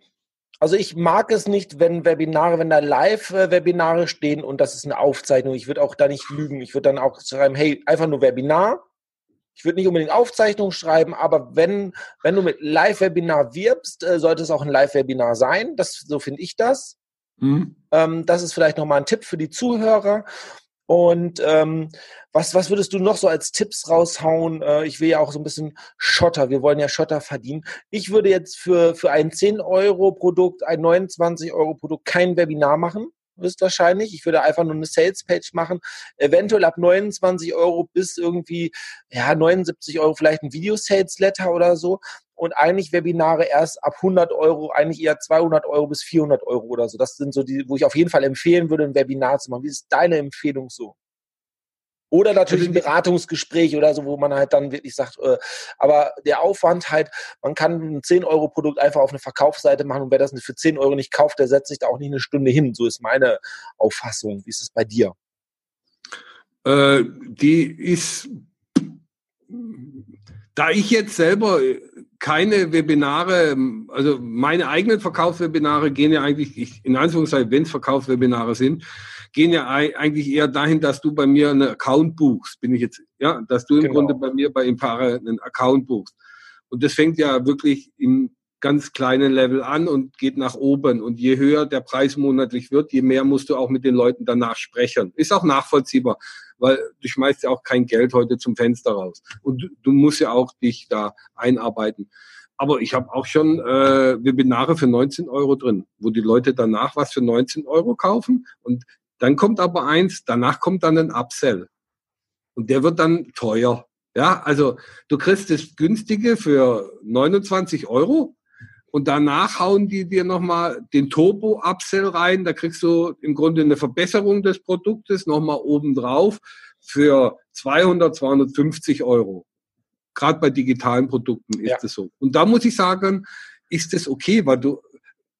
also ich mag es nicht, wenn Webinare, wenn da Live-Webinare stehen und das ist eine Aufzeichnung. Ich würde auch da nicht lügen. Ich würde dann auch schreiben, hey, einfach nur Webinar. Ich würde nicht unbedingt Aufzeichnung schreiben, aber wenn, wenn du mit Live-Webinar wirbst, äh, sollte es auch ein Live-Webinar sein. Das, so finde ich das. Mhm. Ähm, das ist vielleicht nochmal ein Tipp für die Zuhörer. Und ähm, was, was würdest du noch so als Tipps raushauen? Äh, ich will ja auch so ein bisschen Schotter. Wir wollen ja Schotter verdienen. Ich würde jetzt für, für ein 10-Euro-Produkt, ein 29-Euro-Produkt kein Webinar machen höchstwahrscheinlich. Ich würde einfach nur eine Sales-Page machen, eventuell ab 29 Euro bis irgendwie, ja, 79 Euro vielleicht ein Video-Sales-Letter oder so und eigentlich Webinare erst ab 100 Euro, eigentlich eher 200 Euro bis 400 Euro oder so. Das sind so die, wo ich auf jeden Fall empfehlen würde, ein Webinar zu machen. Wie ist deine Empfehlung so? Oder natürlich ein Beratungsgespräch oder so, wo man halt dann wirklich sagt, äh, aber der Aufwand halt, man kann ein 10-Euro-Produkt einfach auf eine Verkaufsseite machen und wer das für 10 Euro nicht kauft, der setzt sich da auch nicht eine Stunde hin. So ist meine Auffassung. Wie ist es bei dir? Äh, die ist, da ich jetzt selber keine Webinare, also meine eigenen Verkaufswebinare gehen ja eigentlich, ich, in Anführungszeichen, wenn es Verkaufswebinare sind, gehen ja eigentlich eher dahin, dass du bei mir einen Account buchst, bin ich jetzt, ja, dass du im genau. Grunde bei mir bei Impare einen Account buchst. Und das fängt ja wirklich im ganz kleinen Level an und geht nach oben. Und je höher der Preis monatlich wird, je mehr musst du auch mit den Leuten danach sprechen. Ist auch nachvollziehbar, weil du schmeißt ja auch kein Geld heute zum Fenster raus. Und du, du musst ja auch dich da einarbeiten. Aber ich habe auch schon äh, Webinare für 19 Euro drin, wo die Leute danach was für 19 Euro kaufen. Und dann kommt aber eins, danach kommt dann ein Upsell. Und der wird dann teuer. Ja, also du kriegst das günstige für 29 Euro und danach hauen die dir nochmal den Turbo-Upsell rein. Da kriegst du im Grunde eine Verbesserung des Produktes nochmal obendrauf für 200, 250 Euro. Gerade bei digitalen Produkten ist es ja. so. Und da muss ich sagen, ist es okay, weil du,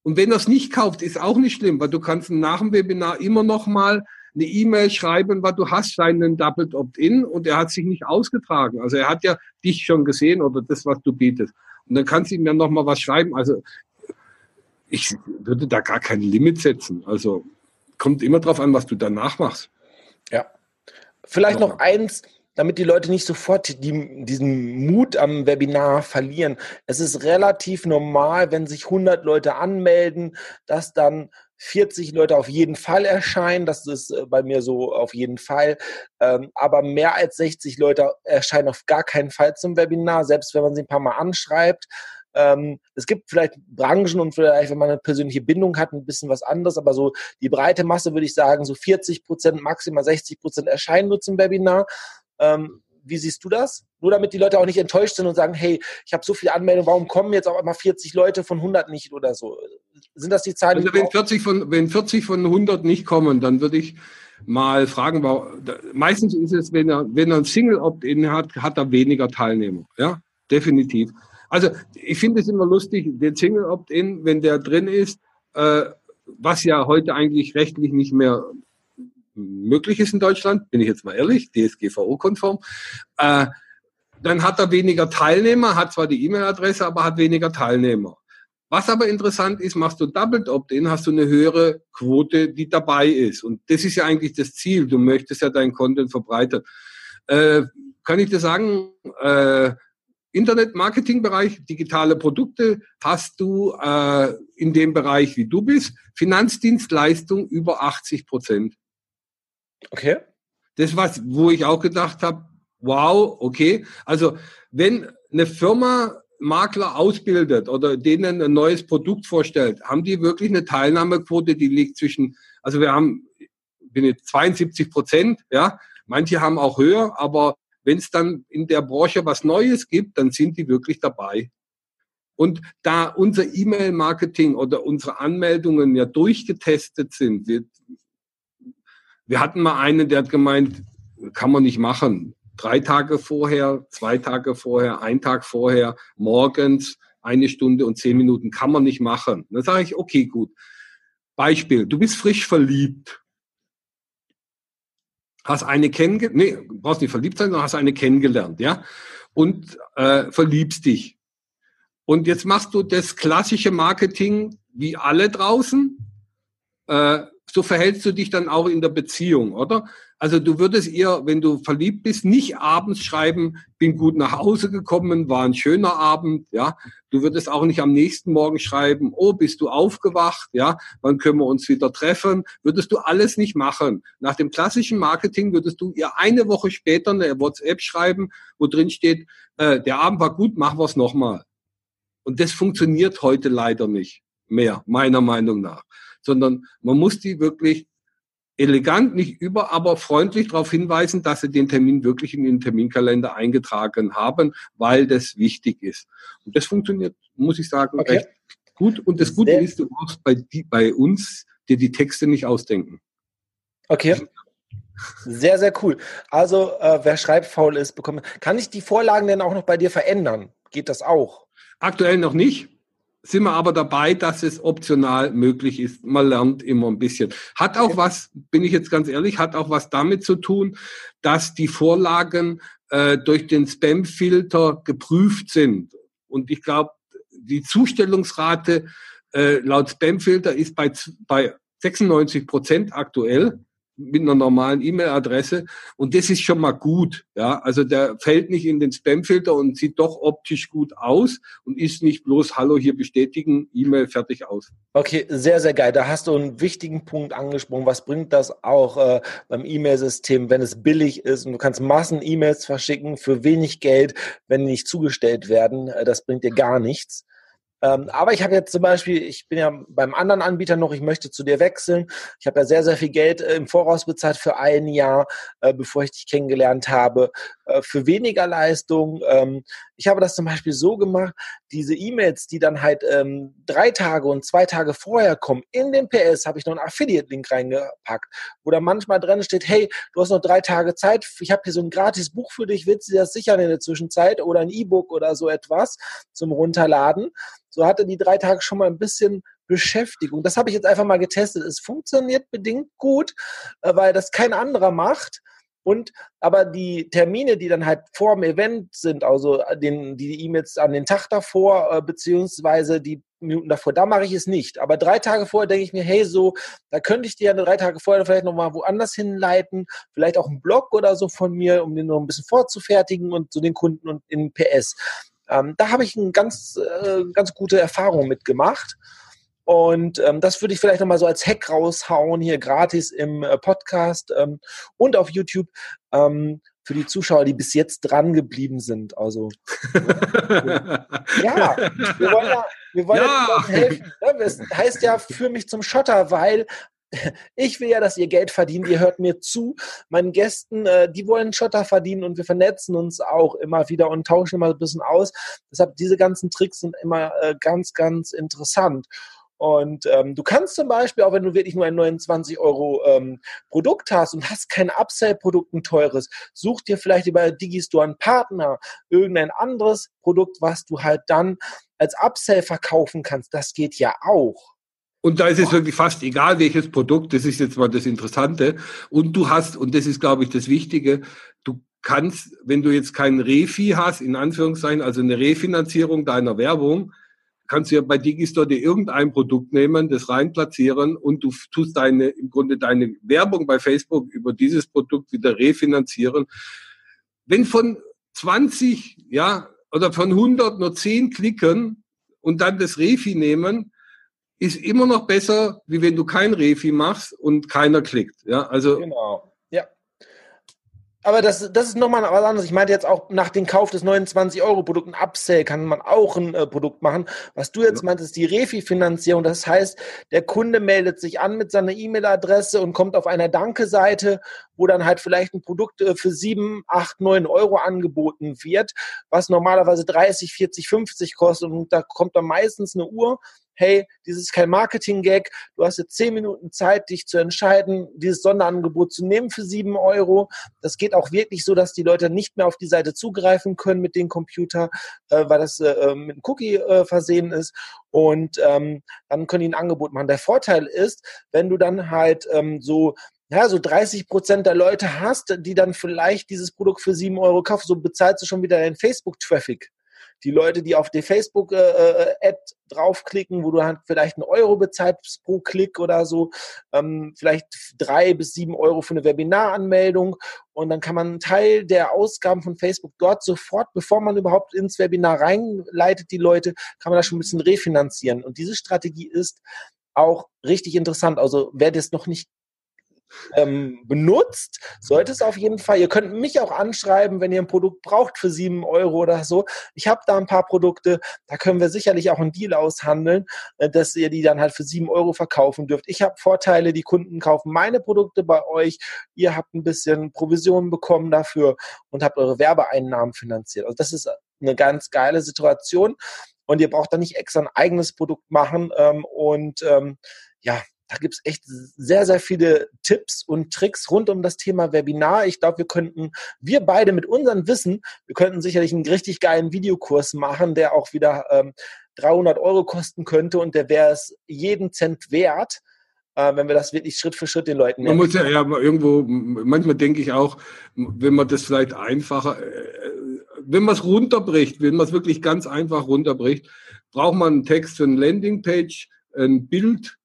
und wenn er es nicht kauft, ist auch nicht schlimm, weil du kannst nach dem Webinar immer noch mal eine E-Mail schreiben, weil du hast seinen Doubled Opt-in und er hat sich nicht ausgetragen. Also er hat ja dich schon gesehen oder das, was du bietest. Und dann kannst du ihm ja noch mal was schreiben. Also ich würde da gar kein Limit setzen. Also kommt immer drauf an, was du danach machst. Ja. Vielleicht noch eins, damit die Leute nicht sofort die, diesen Mut am Webinar verlieren. Es ist relativ normal, wenn sich 100 Leute anmelden, dass dann 40 Leute auf jeden Fall erscheinen. Das ist äh, bei mir so auf jeden Fall. Ähm, aber mehr als 60 Leute erscheinen auf gar keinen Fall zum Webinar, selbst wenn man sie ein paar Mal anschreibt. Ähm, es gibt vielleicht Branchen und vielleicht, wenn man eine persönliche Bindung hat, ein bisschen was anderes, aber so die breite Masse würde ich sagen, so 40 Prozent, maximal 60 Prozent erscheinen nur zum Webinar. Ähm, wie siehst du das? Nur damit die Leute auch nicht enttäuscht sind und sagen, hey, ich habe so viele Anmeldungen, warum kommen jetzt auch einmal 40 Leute von 100 nicht oder so? Sind das die Zahlen? Also wenn 40 von, wenn 40 von 100 nicht kommen, dann würde ich mal fragen, meistens ist es, wenn er, wenn er ein Single-Opt-in hat, hat er weniger Teilnehmer. Ja, definitiv. Also ich finde es immer lustig, den Single-Opt-in, wenn der drin ist, äh, was ja heute eigentlich rechtlich nicht mehr möglich ist in Deutschland, bin ich jetzt mal ehrlich, DSGVO-konform, äh, dann hat er weniger Teilnehmer, hat zwar die E-Mail-Adresse, aber hat weniger Teilnehmer. Was aber interessant ist, machst du Doubled Opt-in, hast du eine höhere Quote, die dabei ist. Und das ist ja eigentlich das Ziel. Du möchtest ja deinen Content verbreitern. Äh, kann ich dir sagen, äh, Internet-Marketing-Bereich, digitale Produkte hast du äh, in dem Bereich, wie du bist. Finanzdienstleistung über 80 Prozent. Okay. Das was, wo ich auch gedacht habe, wow, okay. Also wenn eine Firma Makler ausbildet oder denen ein neues Produkt vorstellt, haben die wirklich eine Teilnahmequote, die liegt zwischen, also wir haben, bin jetzt 72 Prozent, ja. Manche haben auch höher, aber wenn es dann in der Branche was Neues gibt, dann sind die wirklich dabei. Und da unser E-Mail-Marketing oder unsere Anmeldungen ja durchgetestet sind, wir, wir hatten mal einen, der hat gemeint, kann man nicht machen. Drei Tage vorher, zwei Tage vorher, ein Tag vorher, morgens, eine Stunde und zehn Minuten kann man nicht machen. Dann sage ich, okay, gut. Beispiel, du bist frisch verliebt. Hast eine kennengelernt, nee, brauchst nicht verliebt sein, sondern hast eine kennengelernt, ja? Und äh, verliebst dich. Und jetzt machst du das klassische Marketing wie alle draußen. Äh, so verhältst du dich dann auch in der Beziehung, oder? Also du würdest ihr, wenn du verliebt bist, nicht abends schreiben, bin gut nach Hause gekommen, war ein schöner Abend, ja. Du würdest auch nicht am nächsten Morgen schreiben, oh, bist du aufgewacht, ja, wann können wir uns wieder treffen? Würdest du alles nicht machen. Nach dem klassischen Marketing würdest du ihr eine Woche später eine WhatsApp schreiben, wo drin steht, äh, der Abend war gut, machen wir es nochmal. Und das funktioniert heute leider nicht mehr, meiner Meinung nach sondern man muss die wirklich elegant, nicht über, aber freundlich darauf hinweisen, dass sie den Termin wirklich in den Terminkalender eingetragen haben, weil das wichtig ist. Und das funktioniert, muss ich sagen, okay. recht gut. Und das Gute Sehr ist, du brauchst bei, die, bei uns dir die Texte nicht ausdenken. Okay. Sehr, sehr cool. Also, äh, wer schreibfaul ist, bekommt. Kann ich die Vorlagen denn auch noch bei dir verändern? Geht das auch? Aktuell noch nicht sind wir aber dabei, dass es optional möglich ist. Man lernt immer ein bisschen. Hat auch was, bin ich jetzt ganz ehrlich, hat auch was damit zu tun, dass die Vorlagen äh, durch den Spam-Filter geprüft sind. Und ich glaube, die Zustellungsrate äh, laut Spam-Filter ist bei, bei 96 Prozent aktuell mit einer normalen E-Mail-Adresse. Und das ist schon mal gut. Ja, also der fällt nicht in den Spam-Filter und sieht doch optisch gut aus und ist nicht bloß Hallo hier bestätigen, E-Mail fertig aus. Okay, sehr, sehr geil. Da hast du einen wichtigen Punkt angesprochen. Was bringt das auch äh, beim E-Mail-System, wenn es billig ist und du kannst Massen E-Mails verschicken für wenig Geld, wenn die nicht zugestellt werden? Äh, das bringt dir gar nichts. Ähm, aber ich habe jetzt zum Beispiel, ich bin ja beim anderen Anbieter noch, ich möchte zu dir wechseln. Ich habe ja sehr, sehr viel Geld äh, im Voraus bezahlt für ein Jahr, äh, bevor ich dich kennengelernt habe, äh, für weniger Leistung. Ähm, ich habe das zum Beispiel so gemacht, diese E-Mails, die dann halt ähm, drei Tage und zwei Tage vorher kommen, in den PS habe ich noch einen Affiliate-Link reingepackt, wo da manchmal drin steht, hey, du hast noch drei Tage Zeit, ich habe hier so ein gratis Buch für dich, willst du dir das sichern in der Zwischenzeit oder ein E-Book oder so etwas zum Runterladen? So hatte die drei Tage schon mal ein bisschen Beschäftigung. Das habe ich jetzt einfach mal getestet. Es funktioniert bedingt gut, äh, weil das kein anderer macht. Und aber die Termine, die dann halt vor dem Event sind, also den, die E-Mails an den Tag davor, äh, beziehungsweise die Minuten davor, da mache ich es nicht. Aber drei Tage vorher denke ich mir, hey, so, da könnte ich dir ja drei Tage vorher vielleicht nochmal woanders hinleiten, vielleicht auch einen Blog oder so von mir, um den noch ein bisschen vorzufertigen und so den Kunden und in PS. Ähm, da habe ich eine ganz, äh, ganz gute Erfahrung mitgemacht. Und ähm, das würde ich vielleicht nochmal so als Hack raushauen, hier gratis im äh, Podcast ähm, und auf YouTube ähm, für die Zuschauer, die bis jetzt dran geblieben sind. Also ja, wir wollen ja, wir wollen ja. ja helfen. Ne? Das heißt ja, für mich zum Schotter, weil ich will ja, dass ihr Geld verdient. Ihr hört mir zu. Meinen Gästen, äh, die wollen Schotter verdienen und wir vernetzen uns auch immer wieder und tauschen immer ein bisschen aus. Deshalb diese ganzen Tricks sind immer äh, ganz, ganz interessant. Und ähm, du kannst zum Beispiel, auch wenn du wirklich nur ein 29 Euro ähm, Produkt hast und hast kein Upsell-Produkt, ein teures, such dir vielleicht über Digistore einen Partner, irgendein anderes Produkt, was du halt dann als Upsell verkaufen kannst. Das geht ja auch. Und da ist es wirklich fast egal, welches Produkt, das ist jetzt mal das Interessante. Und du hast, und das ist, glaube ich, das Wichtige, du kannst, wenn du jetzt kein Refi hast, in Anführungszeichen, also eine Refinanzierung deiner Werbung, kannst du ja bei Digistore dir irgendein Produkt nehmen, das rein platzieren und du tust deine, im Grunde deine Werbung bei Facebook über dieses Produkt wieder refinanzieren. Wenn von 20, ja, oder von 100 nur 10 klicken und dann das Refi nehmen, ist immer noch besser, wie wenn du kein Refi machst und keiner klickt. Ja, also. Genau aber das, das ist nochmal was anderes. Ich meinte jetzt auch nach dem Kauf des 29-Euro-Produkts, ein Upsell, kann man auch ein äh, Produkt machen. Was du jetzt ja. meintest, die Refi-Finanzierung. Das heißt, der Kunde meldet sich an mit seiner E-Mail-Adresse und kommt auf einer Danke-Seite, wo dann halt vielleicht ein Produkt äh, für 7, 8, 9 Euro angeboten wird, was normalerweise 30, 40, 50 kostet. Und da kommt dann meistens eine Uhr hey, dieses ist kein Marketing-Gag, du hast jetzt zehn Minuten Zeit, dich zu entscheiden, dieses Sonderangebot zu nehmen für sieben Euro. Das geht auch wirklich so, dass die Leute nicht mehr auf die Seite zugreifen können mit dem Computer, äh, weil das äh, äh mit einem Cookie äh, versehen ist. Und ähm, dann können die ein Angebot machen. Der Vorteil ist, wenn du dann halt ähm, so ja, so 30 Prozent der Leute hast, die dann vielleicht dieses Produkt für sieben Euro kaufen, so bezahlst du schon wieder deinen Facebook-Traffic die Leute, die auf die Facebook-Ad äh, äh draufklicken, wo du halt vielleicht einen Euro bezahlst pro Klick oder so, ähm, vielleicht drei bis sieben Euro für eine Webinaranmeldung und dann kann man einen Teil der Ausgaben von Facebook dort sofort, bevor man überhaupt ins Webinar reinleitet, die Leute, kann man da schon ein bisschen refinanzieren. Und diese Strategie ist auch richtig interessant. Also wer das noch nicht ähm, benutzt, sollte es auf jeden Fall. Ihr könnt mich auch anschreiben, wenn ihr ein Produkt braucht für sieben Euro oder so. Ich habe da ein paar Produkte, da können wir sicherlich auch einen Deal aushandeln, äh, dass ihr die dann halt für sieben Euro verkaufen dürft. Ich habe Vorteile, die Kunden kaufen meine Produkte bei euch. Ihr habt ein bisschen Provisionen bekommen dafür und habt eure Werbeeinnahmen finanziert. Also das ist eine ganz geile Situation und ihr braucht da nicht extra ein eigenes Produkt machen ähm, und ähm, ja, da gibt es echt sehr, sehr viele Tipps und Tricks rund um das Thema Webinar. Ich glaube, wir könnten, wir beide mit unserem Wissen, wir könnten sicherlich einen richtig geilen Videokurs machen, der auch wieder ähm, 300 Euro kosten könnte und der wäre es jeden Cent wert. Äh, wenn wir das wirklich Schritt für Schritt den Leuten Man muss ja, ja irgendwo, manchmal denke ich auch, wenn man das vielleicht einfacher, äh, wenn man es runterbricht, wenn man es wirklich ganz einfach runterbricht, braucht man einen Text für eine Landingpage, ein Bild,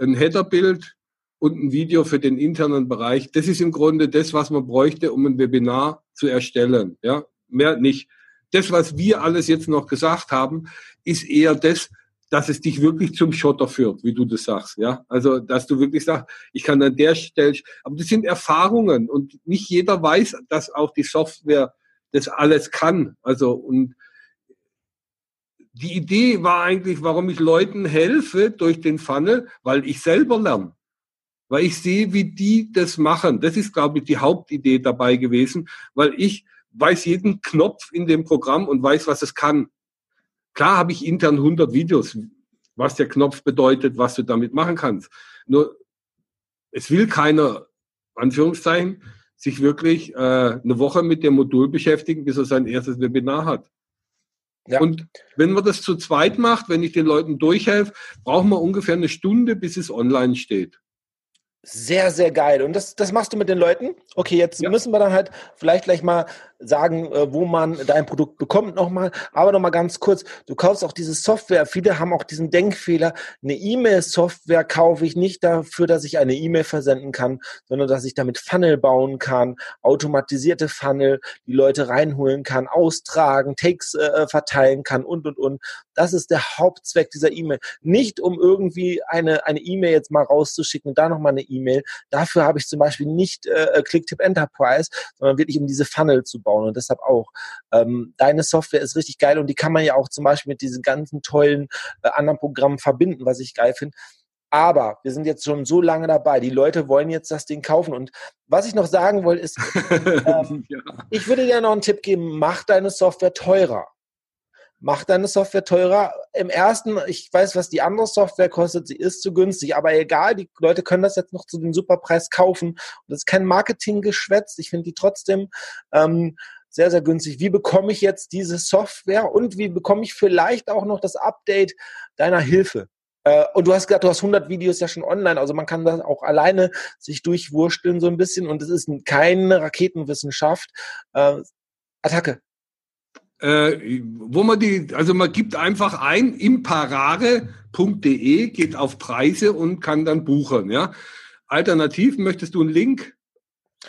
ein Headerbild und ein Video für den internen Bereich. Das ist im Grunde das, was man bräuchte, um ein Webinar zu erstellen. Ja, mehr nicht. Das, was wir alles jetzt noch gesagt haben, ist eher das, dass es dich wirklich zum Schotter führt, wie du das sagst. Ja, also, dass du wirklich sagst, ich kann an der Stelle, aber das sind Erfahrungen und nicht jeder weiß, dass auch die Software das alles kann. Also, und die Idee war eigentlich, warum ich Leuten helfe durch den Funnel, weil ich selber lerne. Weil ich sehe, wie die das machen. Das ist, glaube ich, die Hauptidee dabei gewesen, weil ich weiß jeden Knopf in dem Programm und weiß, was es kann. Klar habe ich intern 100 Videos, was der Knopf bedeutet, was du damit machen kannst. Nur, es will keiner, Anführungszeichen, sich wirklich äh, eine Woche mit dem Modul beschäftigen, bis er sein erstes Webinar hat. Ja. Und wenn man das zu zweit macht, wenn ich den Leuten durchhelfe, brauchen wir ungefähr eine Stunde, bis es online steht. Sehr, sehr geil. Und das, das machst du mit den Leuten? Okay, jetzt ja. müssen wir dann halt vielleicht gleich mal sagen, äh, wo man dein Produkt bekommt nochmal. Aber nochmal ganz kurz, du kaufst auch diese Software. Viele haben auch diesen Denkfehler, eine E-Mail-Software kaufe ich nicht dafür, dass ich eine E-Mail versenden kann, sondern dass ich damit Funnel bauen kann, automatisierte Funnel, die Leute reinholen kann, austragen, Takes äh, äh verteilen kann und, und, und. Das ist der Hauptzweck dieser E-Mail. Nicht um irgendwie eine eine E-Mail jetzt mal rauszuschicken, da nochmal eine E-Mail. Dafür habe ich zum Beispiel nicht äh, Clicktip Enterprise, sondern wirklich um diese Funnel zu bauen aufbauen und deshalb auch. Ähm, deine Software ist richtig geil und die kann man ja auch zum Beispiel mit diesen ganzen tollen äh, anderen Programmen verbinden, was ich geil finde. Aber wir sind jetzt schon so lange dabei. Die Leute wollen jetzt das Ding kaufen. Und was ich noch sagen wollte, ist, ähm, ja. ich würde dir noch einen Tipp geben, mach deine Software teurer. Mach deine Software teurer. Im ersten, ich weiß, was die andere Software kostet, sie ist zu günstig, aber egal, die Leute können das jetzt noch zu dem Superpreis kaufen. Und das ist kein Marketinggeschwätz. Ich finde die trotzdem ähm, sehr, sehr günstig. Wie bekomme ich jetzt diese Software und wie bekomme ich vielleicht auch noch das Update deiner Hilfe? Äh, und du hast gesagt, du hast 100 Videos ja schon online, also man kann das auch alleine sich durchwursteln so ein bisschen und es ist keine Raketenwissenschaft. Äh, Attacke äh, wo man die, also man gibt einfach ein imparare.de, geht auf Preise und kann dann buchen. Ja. Alternativ möchtest du einen Link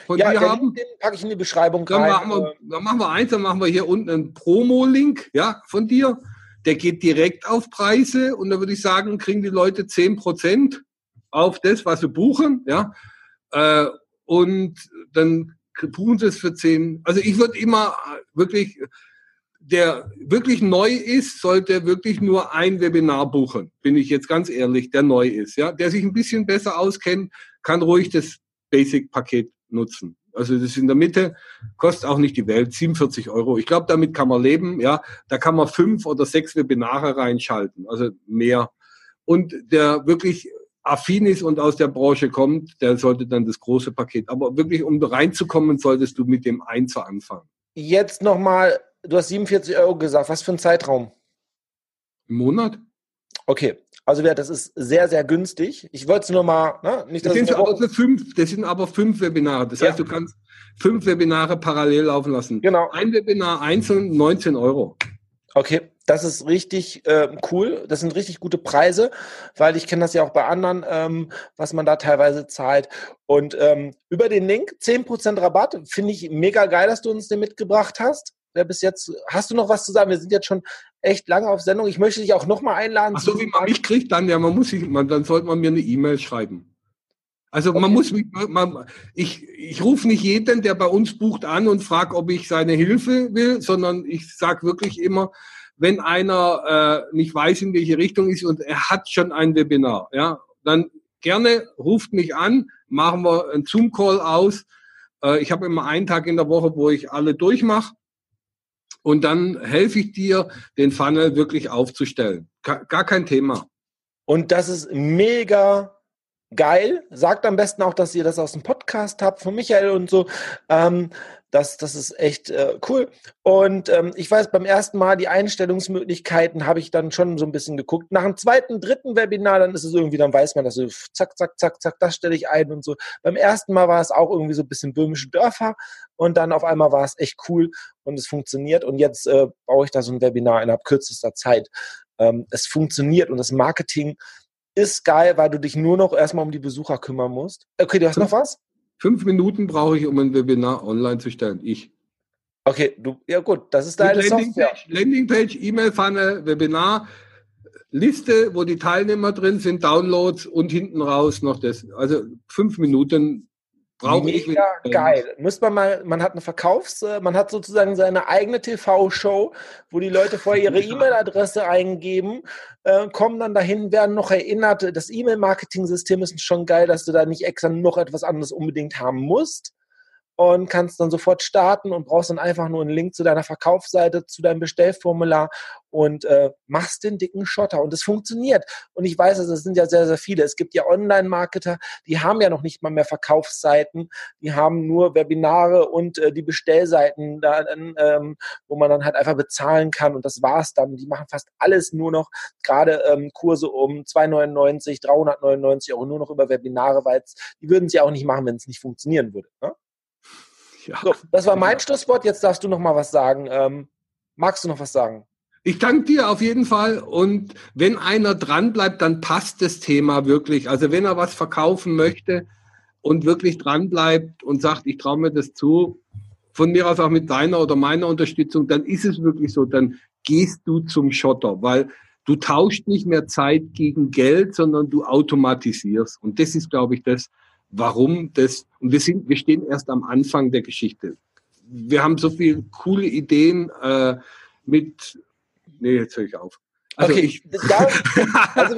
von ja, dir haben? Den packe ich in die Beschreibung dann rein. Machen wir, dann machen wir eins, dann machen wir hier unten einen Promo-Link ja, von dir. Der geht direkt auf Preise und da würde ich sagen, kriegen die Leute 10% auf das, was sie buchen. Ja. Äh, und dann buchen sie es für 10. Also ich würde immer wirklich der wirklich neu ist, sollte wirklich nur ein Webinar buchen. Bin ich jetzt ganz ehrlich, der neu ist. Ja, der sich ein bisschen besser auskennt, kann ruhig das Basic-Paket nutzen. Also das ist in der Mitte, kostet auch nicht die Welt, 47 Euro. Ich glaube, damit kann man leben. Ja, da kann man fünf oder sechs Webinare reinschalten, also mehr. Und der wirklich affin ist und aus der Branche kommt, der sollte dann das große Paket. Aber wirklich, um reinzukommen, solltest du mit dem Einser anfangen. Jetzt nochmal du hast 47 Euro gesagt. Was für ein Zeitraum? Im Monat? Okay, also das ist sehr, sehr günstig. Ich wollte es nur mal, ne? Nicht, das, sind aber fünf, das sind aber fünf Webinare. Das ja. heißt, du kannst fünf Webinare parallel laufen lassen. Genau. Ein Webinar einzeln 19 Euro. Okay, das ist richtig äh, cool. Das sind richtig gute Preise, weil ich kenne das ja auch bei anderen, ähm, was man da teilweise zahlt. Und ähm, über den Link 10% Rabatt finde ich mega geil, dass du uns den mitgebracht hast wer bis jetzt, hast du noch was zu sagen? Wir sind jetzt schon echt lange auf Sendung. Ich möchte dich auch nochmal einladen. Ach so, wie man mich kriegt, dann, ja, man muss sich, man, dann sollte man mir eine E-Mail schreiben. Also okay. man muss mich, man, ich, ich rufe nicht jeden, der bei uns bucht, an und frage, ob ich seine Hilfe will, sondern ich sage wirklich immer, wenn einer äh, nicht weiß, in welche Richtung ist und er hat schon ein Webinar, ja, dann gerne ruft mich an, machen wir einen Zoom-Call aus. Äh, ich habe immer einen Tag in der Woche, wo ich alle durchmache und dann helfe ich dir, den Funnel wirklich aufzustellen. Gar kein Thema. Und das ist mega geil. Sagt am besten auch, dass ihr das aus dem Podcast habt von Michael und so. Ähm, das, das ist echt äh, cool. Und ähm, ich weiß, beim ersten Mal die Einstellungsmöglichkeiten habe ich dann schon so ein bisschen geguckt. Nach dem zweiten, dritten Webinar, dann ist es irgendwie, dann weiß man, dass so zack, zack, zack, zack, das stelle ich ein und so. Beim ersten Mal war es auch irgendwie so ein bisschen böhmische Dörfer und dann auf einmal war es echt cool und es funktioniert. Und jetzt äh, baue ich da so ein Webinar innerhalb kürzester Zeit. Ähm, es funktioniert und das Marketing ist geil, weil du dich nur noch erstmal um die Besucher kümmern musst. Okay, du hast noch was? Fünf Minuten brauche ich, um ein Webinar online zu stellen. Ich. Okay, du, ja gut, das ist deine Software. Landingpage, E-Mail-Funnel, Webinar, Liste, wo die Teilnehmer drin sind, Downloads und hinten raus noch das. Also fünf Minuten Brauche Mega ich geil. Muss man mal, man hat eine Verkaufs-, äh, man hat sozusagen seine eigene TV-Show, wo die Leute vorher ihre E-Mail-Adresse eingeben, äh, kommen dann dahin, werden noch erinnert. Das E-Mail-Marketing-System ist schon geil, dass du da nicht extra noch etwas anderes unbedingt haben musst. Und kannst dann sofort starten und brauchst dann einfach nur einen Link zu deiner Verkaufsseite, zu deinem Bestellformular und äh, machst den dicken Schotter. Und es funktioniert. Und ich weiß, es sind ja sehr, sehr viele. Es gibt ja Online-Marketer, die haben ja noch nicht mal mehr Verkaufsseiten. Die haben nur Webinare und äh, die Bestellseiten, da, ähm, wo man dann halt einfach bezahlen kann. Und das war's dann. Die machen fast alles nur noch, gerade ähm, Kurse um 2,99, 399 Euro nur noch über Webinare, weil die würden sie auch nicht machen, wenn es nicht funktionieren würde. Ne? Ja. So, das war mein Schlusswort. Jetzt darfst du noch mal was sagen. Ähm, magst du noch was sagen? Ich danke dir auf jeden Fall. Und wenn einer dran bleibt, dann passt das Thema wirklich. Also wenn er was verkaufen möchte und wirklich dran bleibt und sagt, ich traue mir das zu, von mir aus auch mit deiner oder meiner Unterstützung, dann ist es wirklich so. Dann gehst du zum Schotter, weil du tauscht nicht mehr Zeit gegen Geld, sondern du automatisierst. Und das ist, glaube ich, das, warum das, und wir sind, wir stehen erst am Anfang der Geschichte. Wir haben so viele coole Ideen äh, mit, nee, jetzt höre ich auf. Also okay, ich, also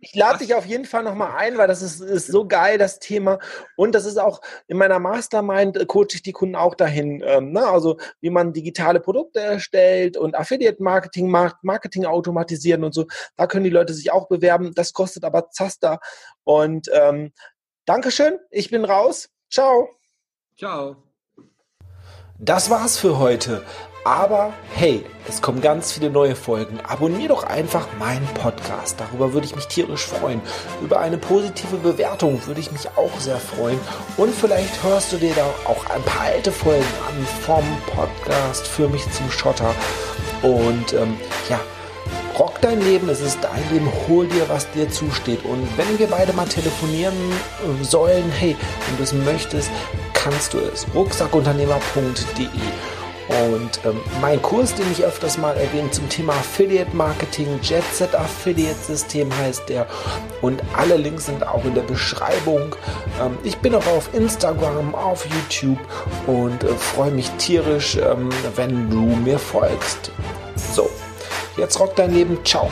ich lade dich auf jeden Fall nochmal ein, weil das ist, ist so geil, das Thema. Und das ist auch in meiner Mastermind, äh, coache ich die Kunden auch dahin. Ähm, ne? Also wie man digitale Produkte erstellt und Affiliate-Marketing macht, Marketing automatisieren und so. Da können die Leute sich auch bewerben. Das kostet aber Zaster. Und ähm, Dankeschön, ich bin raus. Ciao. Ciao. Das war's für heute. Aber hey, es kommen ganz viele neue Folgen. Abonnier doch einfach meinen Podcast. Darüber würde ich mich tierisch freuen. Über eine positive Bewertung würde ich mich auch sehr freuen. Und vielleicht hörst du dir da auch ein paar alte Folgen an vom Podcast für mich zum Schotter. Und ähm, ja, Rock dein Leben, es ist dein Leben, hol dir, was dir zusteht. Und wenn wir beide mal telefonieren äh, sollen, hey, wenn du es möchtest, kannst du es. Rucksackunternehmer.de und ähm, mein Kurs, den ich öfters mal erwähne zum Thema Affiliate Marketing, Jetset Affiliate System heißt der. Und alle Links sind auch in der Beschreibung. Ähm, ich bin auch auf Instagram, auf YouTube und äh, freue mich tierisch, ähm, wenn du mir folgst. So, Jetzt rockt dein Leben. Ciao.